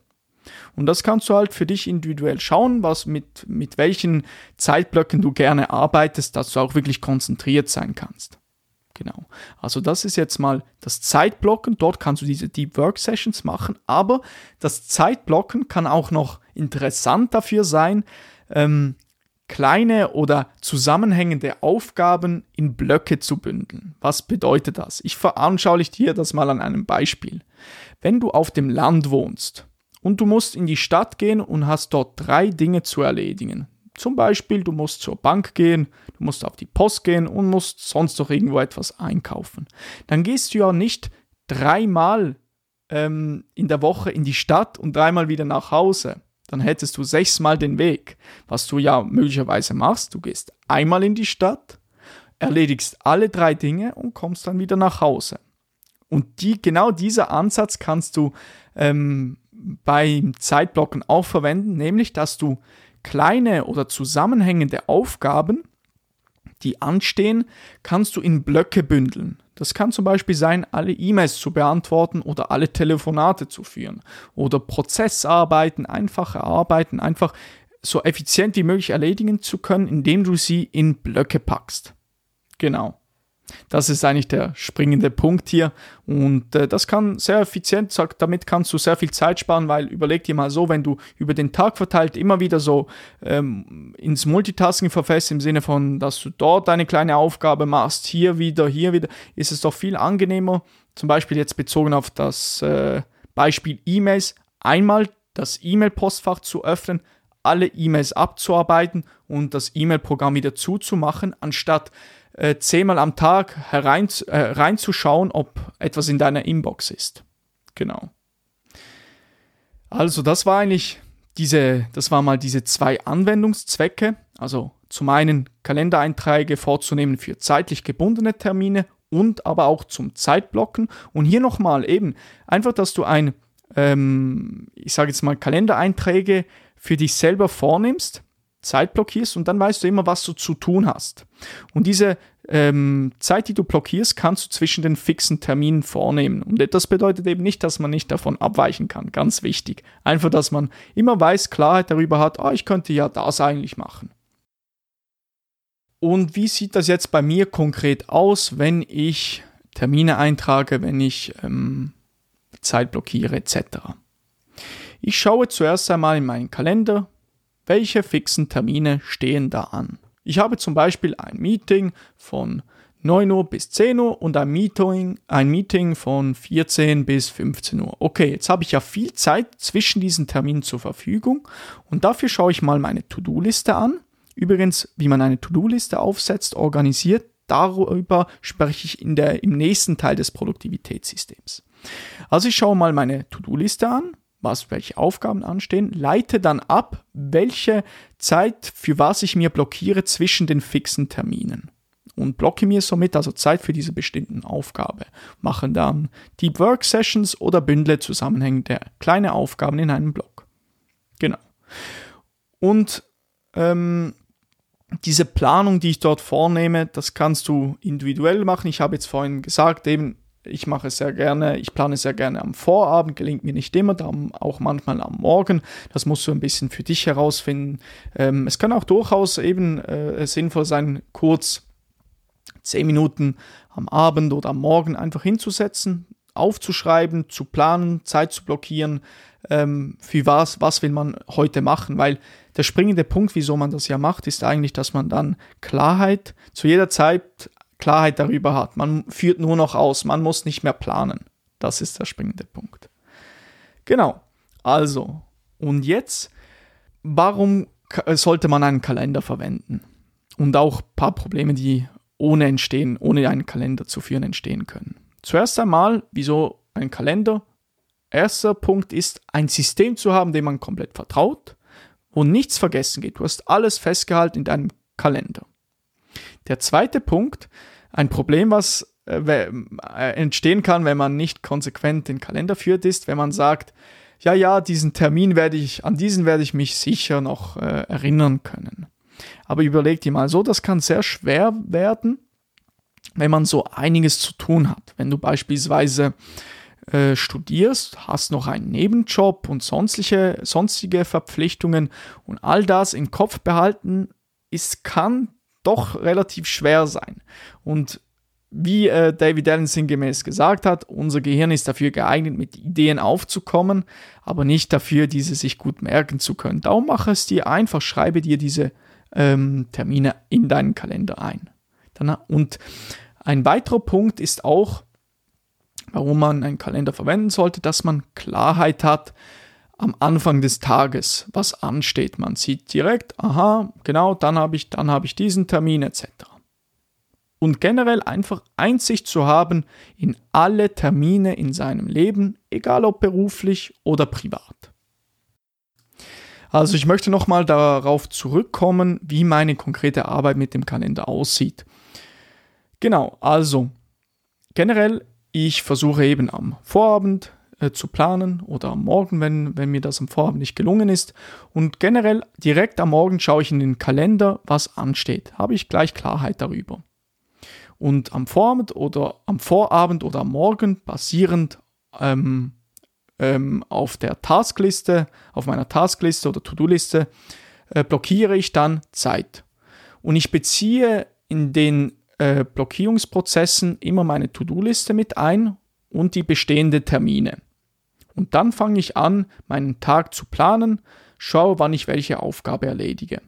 Und das kannst du halt für dich individuell schauen, was mit, mit welchen Zeitblöcken du gerne arbeitest, dass du auch wirklich konzentriert sein kannst. Genau. Also das ist jetzt mal das Zeitblocken. Dort kannst du diese Deep Work Sessions machen. Aber das Zeitblocken kann auch noch interessant dafür sein, ähm, kleine oder zusammenhängende Aufgaben in Blöcke zu bündeln. Was bedeutet das? Ich veranschauliche dir das mal an einem Beispiel. Wenn du auf dem Land wohnst und du musst in die Stadt gehen und hast dort drei Dinge zu erledigen. Zum Beispiel, du musst zur Bank gehen, du musst auf die Post gehen und musst sonst noch irgendwo etwas einkaufen. Dann gehst du ja nicht dreimal ähm, in der Woche in die Stadt und dreimal wieder nach Hause. Dann hättest du sechsmal den Weg. Was du ja möglicherweise machst, du gehst einmal in die Stadt, erledigst alle drei Dinge und kommst dann wieder nach Hause. Und die, genau dieser Ansatz kannst du ähm, beim Zeitblocken auch verwenden, nämlich dass du kleine oder zusammenhängende Aufgaben, die anstehen, kannst du in Blöcke bündeln. Das kann zum Beispiel sein, alle E-Mails zu beantworten oder alle Telefonate zu führen oder Prozessarbeiten, einfache Arbeiten einfach so effizient wie möglich erledigen zu können, indem du sie in Blöcke packst. Genau. Das ist eigentlich der springende Punkt hier. Und äh, das kann sehr effizient, sagt, damit kannst du sehr viel Zeit sparen, weil überleg dir mal so, wenn du über den Tag verteilt immer wieder so ähm, ins Multitasking verfällst, im Sinne von, dass du dort eine kleine Aufgabe machst, hier wieder, hier wieder, ist es doch viel angenehmer. Zum Beispiel jetzt bezogen auf das äh, Beispiel E-Mails, einmal das E-Mail-Postfach zu öffnen, alle E-Mails abzuarbeiten und das E-Mail-Programm wieder zuzumachen, anstatt äh, zehnmal am Tag herein, äh, reinzuschauen, ob etwas in deiner Inbox ist. Genau. Also das war eigentlich diese, das war mal diese zwei Anwendungszwecke. Also zum einen Kalendereinträge vorzunehmen für zeitlich gebundene Termine und aber auch zum Zeitblocken. Und hier nochmal eben einfach, dass du ein, ähm, ich sage jetzt mal Kalendereinträge für dich selber vornimmst Zeit blockierst und dann weißt du immer, was du zu tun hast. Und diese ähm, Zeit, die du blockierst, kannst du zwischen den fixen Terminen vornehmen. Und das bedeutet eben nicht, dass man nicht davon abweichen kann. Ganz wichtig. Einfach, dass man immer weiß, Klarheit darüber hat, oh, ich könnte ja das eigentlich machen. Und wie sieht das jetzt bei mir konkret aus, wenn ich Termine eintrage, wenn ich ähm, Zeit blockiere etc. Ich schaue zuerst einmal in meinen Kalender, welche fixen Termine stehen da an? Ich habe zum Beispiel ein Meeting von 9 Uhr bis 10 Uhr und ein Meeting, ein Meeting von 14 bis 15 Uhr. Okay, jetzt habe ich ja viel Zeit zwischen diesen Terminen zur Verfügung und dafür schaue ich mal meine To-Do-Liste an. Übrigens, wie man eine To-Do-Liste aufsetzt, organisiert, darüber spreche ich in der, im nächsten Teil des Produktivitätssystems. Also ich schaue mal meine To-Do-Liste an was, welche Aufgaben anstehen, leite dann ab, welche Zeit für was ich mir blockiere zwischen den fixen Terminen und blocke mir somit also Zeit für diese bestimmten Aufgabe. Machen dann Deep Work Sessions oder bündle zusammenhängende kleine Aufgaben in einem Block. Genau. Und ähm, diese Planung, die ich dort vornehme, das kannst du individuell machen. Ich habe jetzt vorhin gesagt, eben ich mache es sehr gerne, ich plane sehr gerne am Vorabend, gelingt mir nicht immer, darum auch manchmal am Morgen. Das musst du ein bisschen für dich herausfinden. Ähm, es kann auch durchaus eben äh, sinnvoll sein, kurz zehn Minuten am Abend oder am Morgen einfach hinzusetzen, aufzuschreiben, zu planen, Zeit zu blockieren, ähm, für was, was will man heute machen, weil der springende Punkt, wieso man das ja macht, ist eigentlich, dass man dann Klarheit zu jeder Zeit Klarheit darüber hat. Man führt nur noch aus, man muss nicht mehr planen. Das ist der springende Punkt. Genau. Also, und jetzt, warum sollte man einen Kalender verwenden? Und auch ein paar Probleme, die ohne entstehen, ohne einen Kalender zu führen, entstehen können. Zuerst einmal, wieso ein Kalender? Erster Punkt ist, ein System zu haben, dem man komplett vertraut, wo nichts vergessen geht. Du hast alles festgehalten in deinem Kalender. Der zweite Punkt, ein Problem, was äh, äh, entstehen kann, wenn man nicht konsequent den Kalender führt, ist, wenn man sagt, ja, ja, diesen Termin werde ich, an diesen werde ich mich sicher noch äh, erinnern können. Aber überleg dir mal so, das kann sehr schwer werden, wenn man so einiges zu tun hat. Wenn du beispielsweise äh, studierst, hast noch einen Nebenjob und sonstige, sonstige Verpflichtungen und all das im Kopf behalten, ist, kann doch relativ schwer sein. Und wie äh, David Allen sinngemäß gesagt hat, unser Gehirn ist dafür geeignet, mit Ideen aufzukommen, aber nicht dafür, diese sich gut merken zu können. Darum mache es dir einfach, schreibe dir diese ähm, Termine in deinen Kalender ein. Und ein weiterer Punkt ist auch, warum man einen Kalender verwenden sollte, dass man Klarheit hat am Anfang des Tages, was ansteht. Man sieht direkt, aha, genau, dann habe ich, dann habe ich diesen Termin etc. Und generell einfach Einsicht zu haben in alle Termine in seinem Leben, egal ob beruflich oder privat. Also ich möchte nochmal darauf zurückkommen, wie meine konkrete Arbeit mit dem Kalender aussieht. Genau, also generell, ich versuche eben am Vorabend äh, zu planen oder am Morgen, wenn, wenn mir das am Vorabend nicht gelungen ist. Und generell direkt am Morgen schaue ich in den Kalender, was ansteht. Habe ich gleich Klarheit darüber. Und am Vorabend oder am Vorabend oder am Morgen basierend ähm, ähm, auf der Taskliste, auf meiner Taskliste oder To-Do-Liste, äh, blockiere ich dann Zeit. Und ich beziehe in den äh, Blockierungsprozessen immer meine To-Do-Liste mit ein und die bestehenden Termine. Und dann fange ich an, meinen Tag zu planen, schaue, wann ich welche Aufgabe erledige.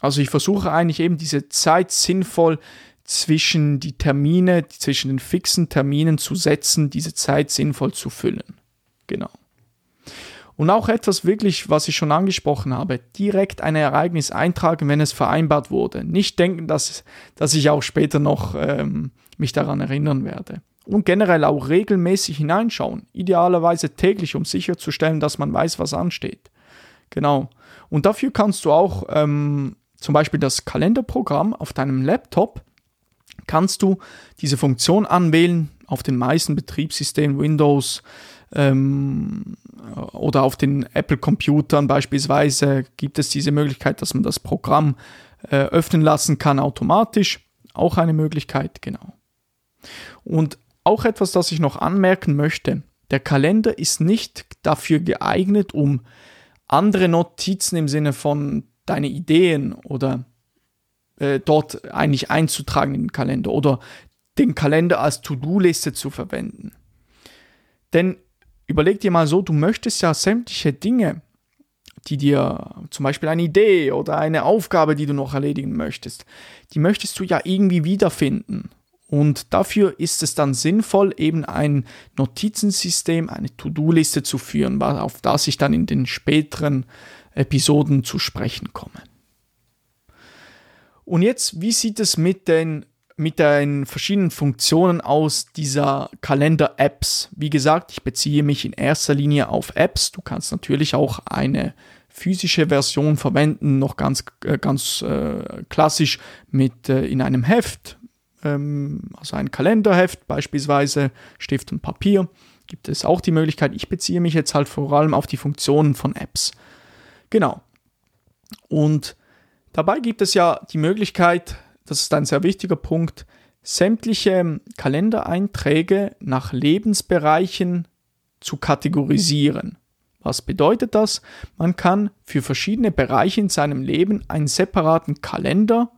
Also ich versuche eigentlich eben diese Zeit sinnvoll zwischen die Termine, zwischen den fixen Terminen zu setzen, diese Zeit sinnvoll zu füllen. Genau. Und auch etwas wirklich, was ich schon angesprochen habe, direkt ein Ereignis eintragen, wenn es vereinbart wurde. Nicht denken, dass, dass ich auch später noch ähm, mich daran erinnern werde. Und generell auch regelmäßig hineinschauen, idealerweise täglich, um sicherzustellen, dass man weiß, was ansteht. Genau. Und dafür kannst du auch ähm, zum Beispiel das Kalenderprogramm auf deinem Laptop, kannst du diese Funktion anwählen auf den meisten Betriebssystemen, Windows, ähm, oder auf den Apple-Computern beispielsweise gibt es diese Möglichkeit, dass man das Programm äh, öffnen lassen kann automatisch. Auch eine Möglichkeit, genau. Und auch etwas, das ich noch anmerken möchte. Der Kalender ist nicht dafür geeignet, um andere Notizen im Sinne von deine Ideen oder äh, dort eigentlich einzutragen in den Kalender oder den Kalender als To-Do-Liste zu verwenden. Denn überleg dir mal so, du möchtest ja sämtliche Dinge, die dir zum Beispiel eine Idee oder eine Aufgabe, die du noch erledigen möchtest, die möchtest du ja irgendwie wiederfinden. Und dafür ist es dann sinnvoll, eben ein Notizensystem, eine To-Do-Liste zu führen, auf das ich dann in den späteren Episoden zu sprechen komme. Und jetzt, wie sieht es mit den mit den verschiedenen Funktionen aus dieser Kalender-Apps. Wie gesagt, ich beziehe mich in erster Linie auf Apps. Du kannst natürlich auch eine physische Version verwenden, noch ganz, äh, ganz äh, klassisch mit äh, in einem Heft, ähm, also ein Kalenderheft beispielsweise, Stift und Papier. Gibt es auch die Möglichkeit. Ich beziehe mich jetzt halt vor allem auf die Funktionen von Apps. Genau. Und dabei gibt es ja die Möglichkeit, das ist ein sehr wichtiger Punkt, sämtliche Kalendereinträge nach Lebensbereichen zu kategorisieren. Was bedeutet das? Man kann für verschiedene Bereiche in seinem Leben einen separaten Kalender,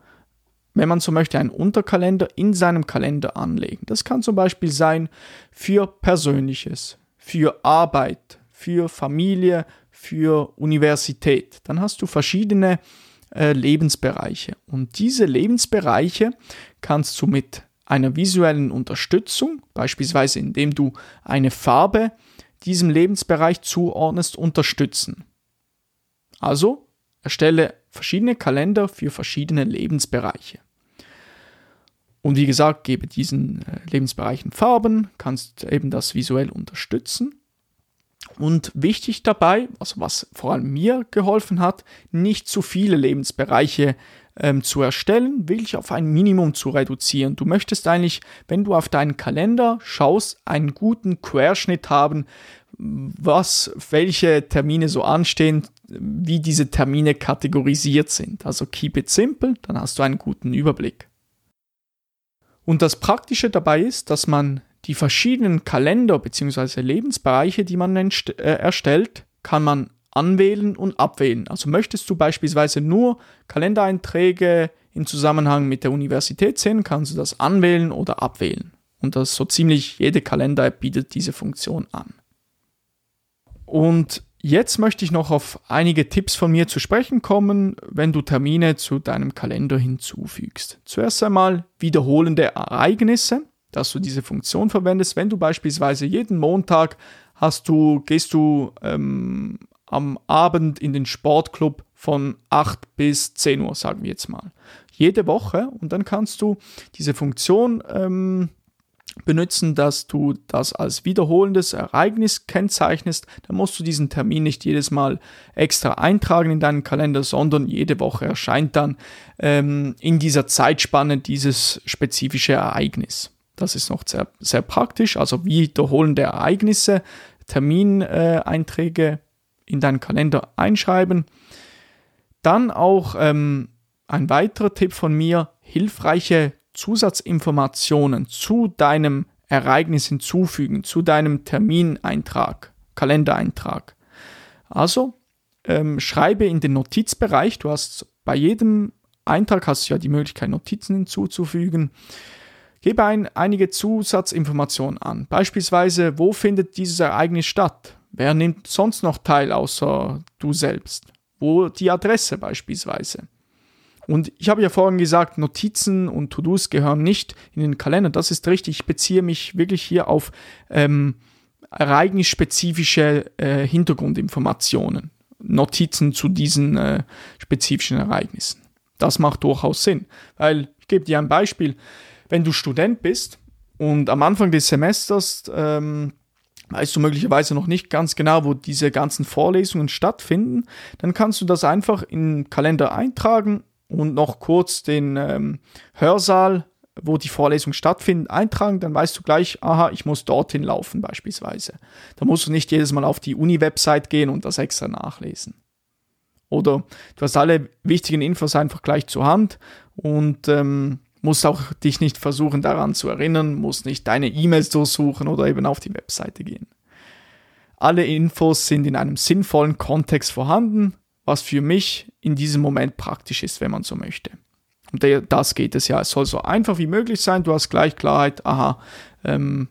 wenn man so möchte, einen Unterkalender in seinem Kalender anlegen. Das kann zum Beispiel sein für Persönliches, für Arbeit, für Familie, für Universität. Dann hast du verschiedene äh, Lebensbereiche. Und diese Lebensbereiche kannst du mit einer visuellen Unterstützung, beispielsweise indem du eine Farbe diesem Lebensbereich zuordnest, unterstützen. Also erstelle verschiedene Kalender für verschiedene Lebensbereiche. Und wie gesagt, gebe diesen äh, Lebensbereichen Farben, kannst eben das visuell unterstützen und wichtig dabei, also was vor allem mir geholfen hat, nicht zu viele Lebensbereiche ähm, zu erstellen, wirklich auf ein Minimum zu reduzieren. Du möchtest eigentlich, wenn du auf deinen Kalender schaust, einen guten Querschnitt haben, was, welche Termine so anstehen, wie diese Termine kategorisiert sind. Also keep it simple, dann hast du einen guten Überblick. Und das Praktische dabei ist, dass man die verschiedenen Kalender bzw. Lebensbereiche, die man äh, erstellt, kann man anwählen und abwählen. Also möchtest du beispielsweise nur Kalendereinträge im Zusammenhang mit der Universität sehen, kannst du das anwählen oder abwählen. Und das so ziemlich jede Kalender-App bietet diese Funktion an. Und jetzt möchte ich noch auf einige Tipps von mir zu sprechen kommen, wenn du Termine zu deinem Kalender hinzufügst. Zuerst einmal wiederholende Ereignisse, dass du diese Funktion verwendest. Wenn du beispielsweise jeden Montag hast du, gehst du ähm, am Abend in den Sportclub von 8 bis 10 Uhr, sagen wir jetzt mal. Jede Woche und dann kannst du diese Funktion ähm, benutzen, dass du das als wiederholendes Ereignis kennzeichnest, dann musst du diesen Termin nicht jedes Mal extra eintragen in deinen Kalender, sondern jede Woche erscheint dann ähm, in dieser Zeitspanne dieses spezifische Ereignis. Das ist noch sehr, sehr praktisch, also wiederholende Ereignisse, Termineinträge in deinen Kalender einschreiben. Dann auch ähm, ein weiterer Tipp von mir, hilfreiche Zusatzinformationen zu deinem Ereignis hinzufügen, zu deinem Termineintrag, Kalendereintrag. Also ähm, schreibe in den Notizbereich, du hast bei jedem Eintrag hast du ja die Möglichkeit, Notizen hinzuzufügen. Gebe ein, einige Zusatzinformationen an. Beispielsweise, wo findet dieses Ereignis statt? Wer nimmt sonst noch teil außer du selbst? Wo die Adresse beispielsweise? Und ich habe ja vorhin gesagt, Notizen und To-Dos gehören nicht in den Kalender. Das ist richtig. Ich beziehe mich wirklich hier auf ähm, ereignisspezifische äh, Hintergrundinformationen. Notizen zu diesen äh, spezifischen Ereignissen. Das macht durchaus Sinn. Weil, ich gebe dir ein Beispiel, wenn du Student bist und am Anfang des Semesters ähm, weißt du möglicherweise noch nicht ganz genau, wo diese ganzen Vorlesungen stattfinden, dann kannst du das einfach in den Kalender eintragen und noch kurz den ähm, Hörsaal, wo die Vorlesung stattfindet, eintragen, dann weißt du gleich, aha, ich muss dorthin laufen beispielsweise. Da musst du nicht jedes Mal auf die Uni-Website gehen und das extra nachlesen. Oder du hast alle wichtigen Infos einfach gleich zur Hand und ähm, musst auch dich nicht versuchen daran zu erinnern, musst nicht deine E-Mails durchsuchen oder eben auf die Webseite gehen. Alle Infos sind in einem sinnvollen Kontext vorhanden was für mich in diesem Moment praktisch ist, wenn man so möchte. Und das geht es ja. Es soll so einfach wie möglich sein. Du hast gleich Klarheit, aha, ähm,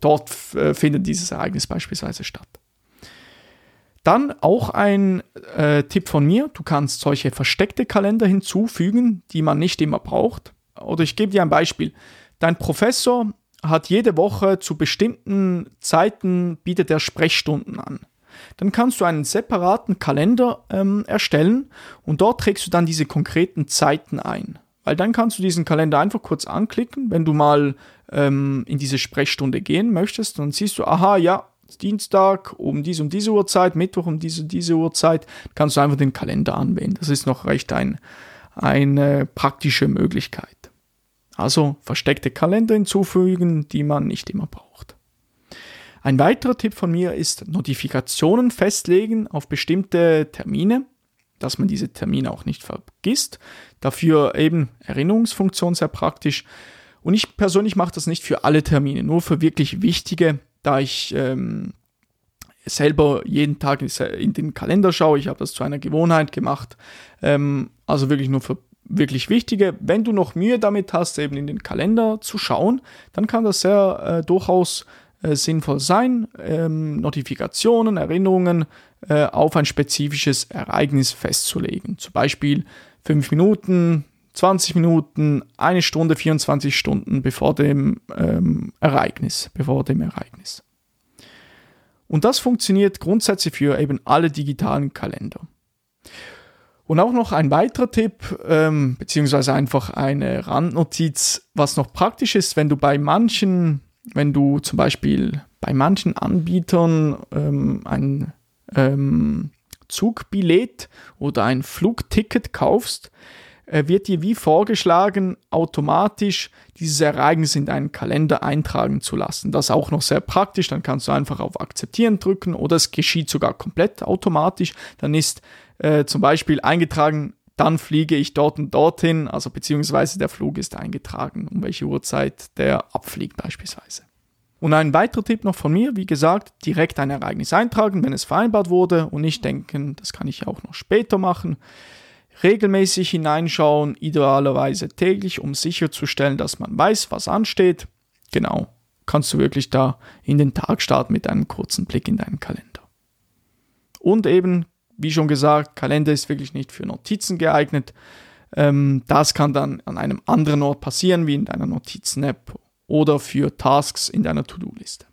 dort äh, findet dieses Ereignis beispielsweise statt. Dann auch ein äh, Tipp von mir, du kannst solche versteckte Kalender hinzufügen, die man nicht immer braucht. Oder ich gebe dir ein Beispiel. Dein Professor hat jede Woche zu bestimmten Zeiten bietet er Sprechstunden an dann kannst du einen separaten Kalender ähm, erstellen und dort trägst du dann diese konkreten Zeiten ein. Weil dann kannst du diesen Kalender einfach kurz anklicken, wenn du mal ähm, in diese Sprechstunde gehen möchtest. Dann siehst du, aha, ja, Dienstag um diese um diese Uhrzeit, Mittwoch um diese diese Uhrzeit, kannst du einfach den Kalender anwählen. Das ist noch recht ein, eine praktische Möglichkeit. Also versteckte Kalender hinzufügen, die man nicht immer braucht. Ein weiterer Tipp von mir ist Notifikationen festlegen auf bestimmte Termine, dass man diese Termine auch nicht vergisst. Dafür eben Erinnerungsfunktion sehr praktisch. Und ich persönlich mache das nicht für alle Termine, nur für wirklich wichtige, da ich ähm, selber jeden Tag in den Kalender schaue. Ich habe das zu einer Gewohnheit gemacht. Ähm, also wirklich nur für wirklich wichtige. Wenn du noch Mühe damit hast, eben in den Kalender zu schauen, dann kann das sehr äh, durchaus äh, sinnvoll sein, ähm, Notifikationen, Erinnerungen äh, auf ein spezifisches Ereignis festzulegen. Zum Beispiel 5 Minuten, 20 Minuten, eine Stunde, 24 Stunden bevor dem ähm, Ereignis, bevor dem Ereignis. Und das funktioniert grundsätzlich für eben alle digitalen Kalender. Und auch noch ein weiterer Tipp, ähm, beziehungsweise einfach eine Randnotiz, was noch praktisch ist, wenn du bei manchen wenn du zum Beispiel bei manchen Anbietern ähm, ein ähm, Zugbillett oder ein Flugticket kaufst, äh, wird dir wie vorgeschlagen, automatisch dieses Ereignis in deinen Kalender eintragen zu lassen. Das ist auch noch sehr praktisch, dann kannst du einfach auf Akzeptieren drücken oder es geschieht sogar komplett automatisch. Dann ist äh, zum Beispiel eingetragen, dann fliege ich dort und dorthin, also beziehungsweise der Flug ist eingetragen, um welche Uhrzeit der abfliegt beispielsweise. Und ein weiterer Tipp noch von mir, wie gesagt, direkt ein Ereignis eintragen, wenn es vereinbart wurde und nicht denken, das kann ich auch noch später machen. regelmäßig hineinschauen, idealerweise täglich, um sicherzustellen, dass man weiß, was ansteht. Genau, kannst du wirklich da in den Tag starten mit einem kurzen Blick in deinen Kalender. Und eben, wie schon gesagt, Kalender ist wirklich nicht für Notizen geeignet. Ähm, das kann dann an einem anderen Ort passieren, wie in deiner Notizen-App oder für Tasks in deiner To-Do-Liste.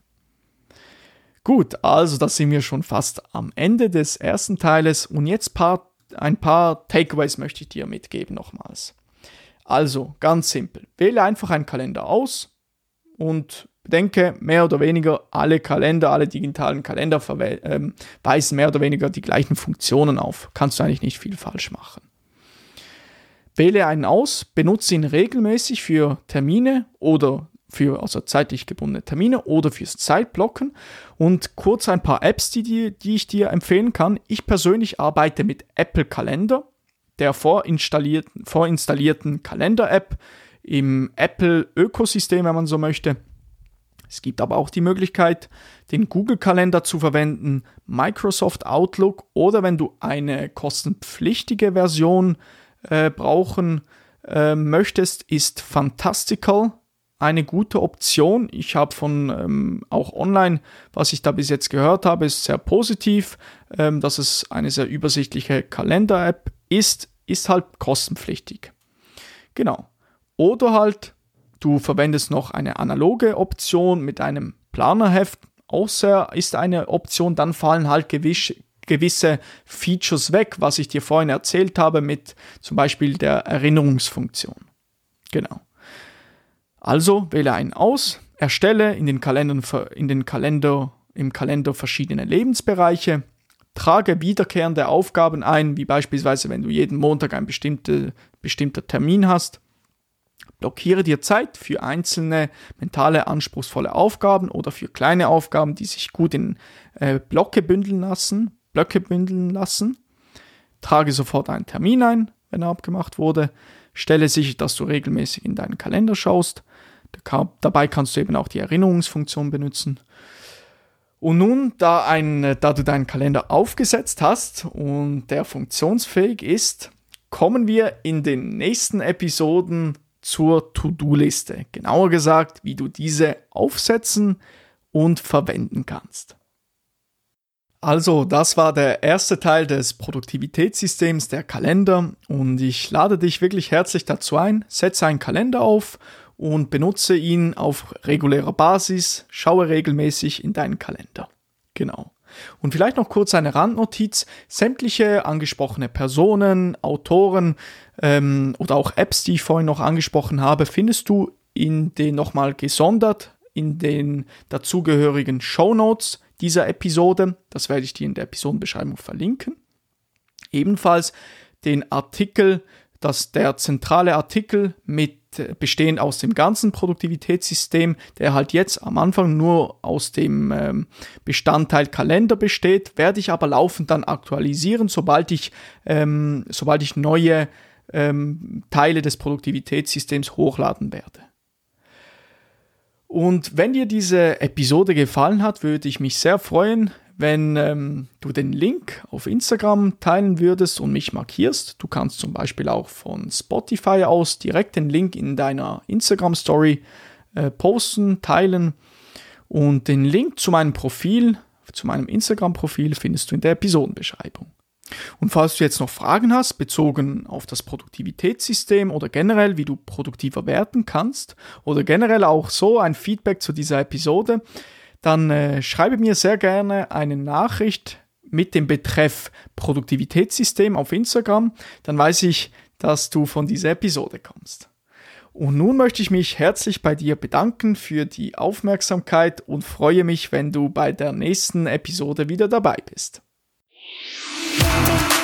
Gut, also da sind wir schon fast am Ende des ersten Teiles und jetzt paar, ein paar Takeaways möchte ich dir mitgeben nochmals. Also ganz simpel, wähle einfach einen Kalender aus und bedenke, mehr oder weniger alle Kalender, alle digitalen Kalender ähm, weisen mehr oder weniger die gleichen Funktionen auf. Kannst du eigentlich nicht viel falsch machen. Wähle einen aus, benutze ihn regelmäßig für Termine oder für also zeitlich gebundene Termine oder fürs Zeitblocken. Und kurz ein paar Apps, die, die, die ich dir empfehlen kann. Ich persönlich arbeite mit Apple Kalender, der vorinstallierten, vorinstallierten Kalender-App im Apple-Ökosystem, wenn man so möchte. Es gibt aber auch die Möglichkeit, den Google-Kalender zu verwenden, Microsoft Outlook oder wenn du eine kostenpflichtige Version äh, brauchen äh, möchtest, ist Fantastical eine gute Option. Ich habe von ähm, auch online, was ich da bis jetzt gehört habe, ist sehr positiv, ähm, dass es eine sehr übersichtliche Kalender-App ist, ist halt kostenpflichtig. Genau. Oder halt, du verwendest noch eine analoge Option mit einem Planerheft. Außer ist eine Option, dann fallen halt gewisse, gewisse Features weg, was ich dir vorhin erzählt habe mit zum Beispiel der Erinnerungsfunktion. Genau. Also wähle einen aus, erstelle in den, Kalendern, in den Kalender, im Kalender verschiedene Lebensbereiche, trage wiederkehrende Aufgaben ein, wie beispielsweise wenn du jeden Montag ein bestimmte, bestimmter Termin hast. Blockiere dir Zeit für einzelne mentale anspruchsvolle Aufgaben oder für kleine Aufgaben, die sich gut in äh, Blöcke bündeln lassen, Blöcke bündeln lassen. Trage sofort einen Termin ein, wenn er abgemacht wurde. Stelle sicher, dass du regelmäßig in deinen Kalender schaust. Dabei kannst du eben auch die Erinnerungsfunktion benutzen. Und nun, da, ein, da du deinen Kalender aufgesetzt hast und der funktionsfähig ist, kommen wir in den nächsten Episoden zur To-Do-Liste. Genauer gesagt, wie du diese aufsetzen und verwenden kannst. Also, das war der erste Teil des Produktivitätssystems, der Kalender. Und ich lade dich wirklich herzlich dazu ein, setze einen Kalender auf und benutze ihn auf regulärer Basis, schaue regelmäßig in deinen Kalender. Genau. Und vielleicht noch kurz eine Randnotiz. Sämtliche angesprochene Personen, Autoren ähm, oder auch Apps, die ich vorhin noch angesprochen habe, findest du in den nochmal gesondert in den dazugehörigen Show Notes dieser Episode. Das werde ich dir in der Episodenbeschreibung verlinken. Ebenfalls den Artikel, dass der zentrale Artikel mit bestehend aus dem ganzen Produktivitätssystem, der halt jetzt am Anfang nur aus dem ähm, Bestandteil Kalender besteht, werde ich aber laufend dann aktualisieren, sobald ich, ähm, sobald ich neue ähm, Teile des Produktivitätssystems hochladen werde. Und wenn dir diese Episode gefallen hat, würde ich mich sehr freuen, wenn ähm, du den Link auf Instagram teilen würdest und mich markierst. Du kannst zum Beispiel auch von Spotify aus direkt den Link in deiner Instagram Story äh, posten, teilen. Und den Link zu meinem Profil, zu meinem Instagram-Profil findest du in der Episodenbeschreibung. Und falls du jetzt noch Fragen hast, bezogen auf das Produktivitätssystem oder generell, wie du produktiver werden kannst, oder generell auch so ein Feedback zu dieser Episode, dann äh, schreibe mir sehr gerne eine Nachricht mit dem Betreff Produktivitätssystem auf Instagram. Dann weiß ich, dass du von dieser Episode kommst. Und nun möchte ich mich herzlich bei dir bedanken für die Aufmerksamkeit und freue mich, wenn du bei der nächsten Episode wieder dabei bist. Thank you.